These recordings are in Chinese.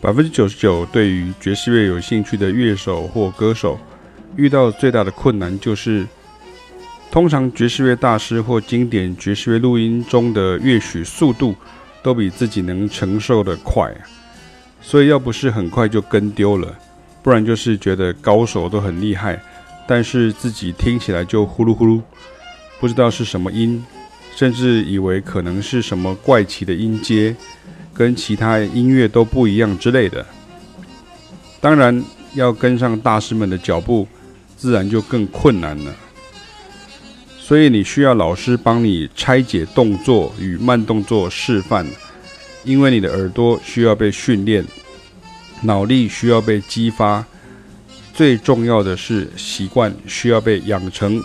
百分之九十九对于爵士乐有兴趣的乐手或歌手，遇到最大的困难就是，通常爵士乐大师或经典爵士乐录音中的乐曲速度都比自己能承受的快，所以要不是很快就跟丢了，不然就是觉得高手都很厉害，但是自己听起来就呼噜呼噜，不知道是什么音，甚至以为可能是什么怪奇的音阶。跟其他音乐都不一样之类的，当然要跟上大师们的脚步，自然就更困难了。所以你需要老师帮你拆解动作与慢动作示范，因为你的耳朵需要被训练，脑力需要被激发，最重要的是习惯需要被养成。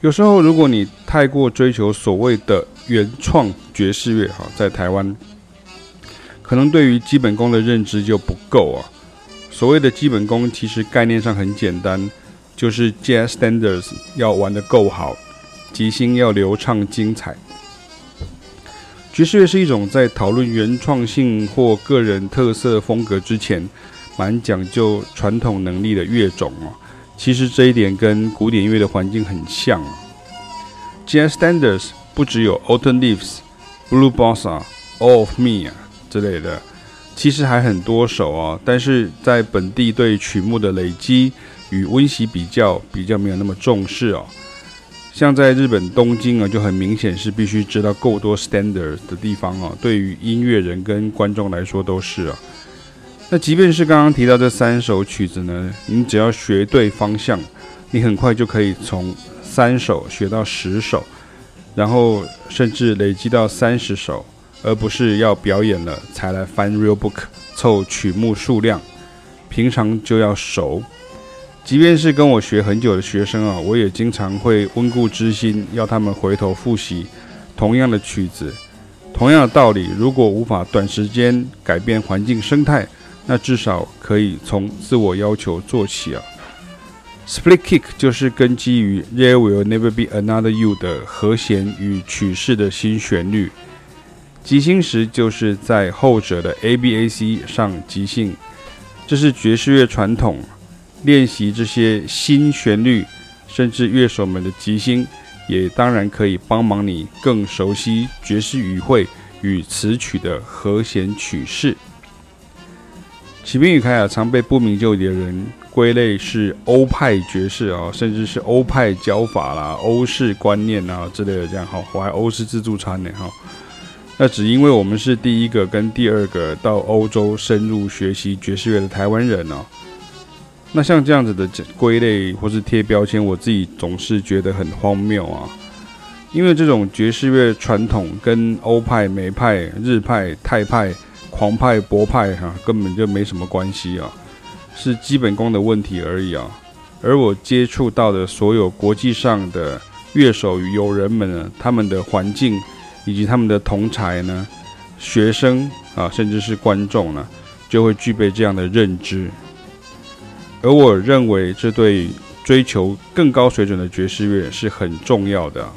有时候如果你太过追求所谓的原创爵士乐，哈，在台湾。可能对于基本功的认知就不够啊。所谓的基本功，其实概念上很简单，就是 Jazz Standards 要玩得够好，即兴要流畅精彩。爵士乐是一种在讨论原创性或个人特色风格之前，蛮讲究传统能力的乐种啊。其实这一点跟古典音乐的环境很像啊。Jazz Standards 不只有 Autumn Leaves、Blue Bossa、All of Me 啊。之类的，其实还很多首哦，但是在本地对曲目的累积与温习比较，比较没有那么重视哦。像在日本东京啊，就很明显是必须知道够多 standard 的地方哦。对于音乐人跟观众来说都是啊。那即便是刚刚提到这三首曲子呢，你只要学对方向，你很快就可以从三首学到十首，然后甚至累积到三十首。而不是要表演了才来翻 real book 凑曲目数量，平常就要熟。即便是跟我学很久的学生啊，我也经常会温故知新，要他们回头复习同样的曲子。同样的道理，如果无法短时间改变环境生态，那至少可以从自我要求做起啊。Split kick 就是根基于 There Will Never Be Another You 的和弦与曲式的新旋律。即兴时就是在后者的 A B A C 上即兴，这是爵士乐传统。练习这些新旋律，甚至乐手们的即兴，也当然可以帮忙你更熟悉爵士语汇与词曲的和弦曲式。启明与凯雅常被不明就里的人归类是欧派爵士啊，甚至是欧派教法啦、欧式观念啊之类的这样哈，我还欧式自助餐呢哈。那只因为我们是第一个跟第二个到欧洲深入学习爵士乐的台湾人哦。那像这样子的归类或是贴标签，我自己总是觉得很荒谬啊。因为这种爵士乐传统跟欧派、美派、日派、泰派、狂派、博派哈，根本就没什么关系啊，是基本功的问题而已啊。而我接触到的所有国际上的乐手与友人们呢，他们的环境。以及他们的同才呢，学生啊，甚至是观众呢，就会具备这样的认知。而我认为，这对追求更高水准的爵士乐是很重要的。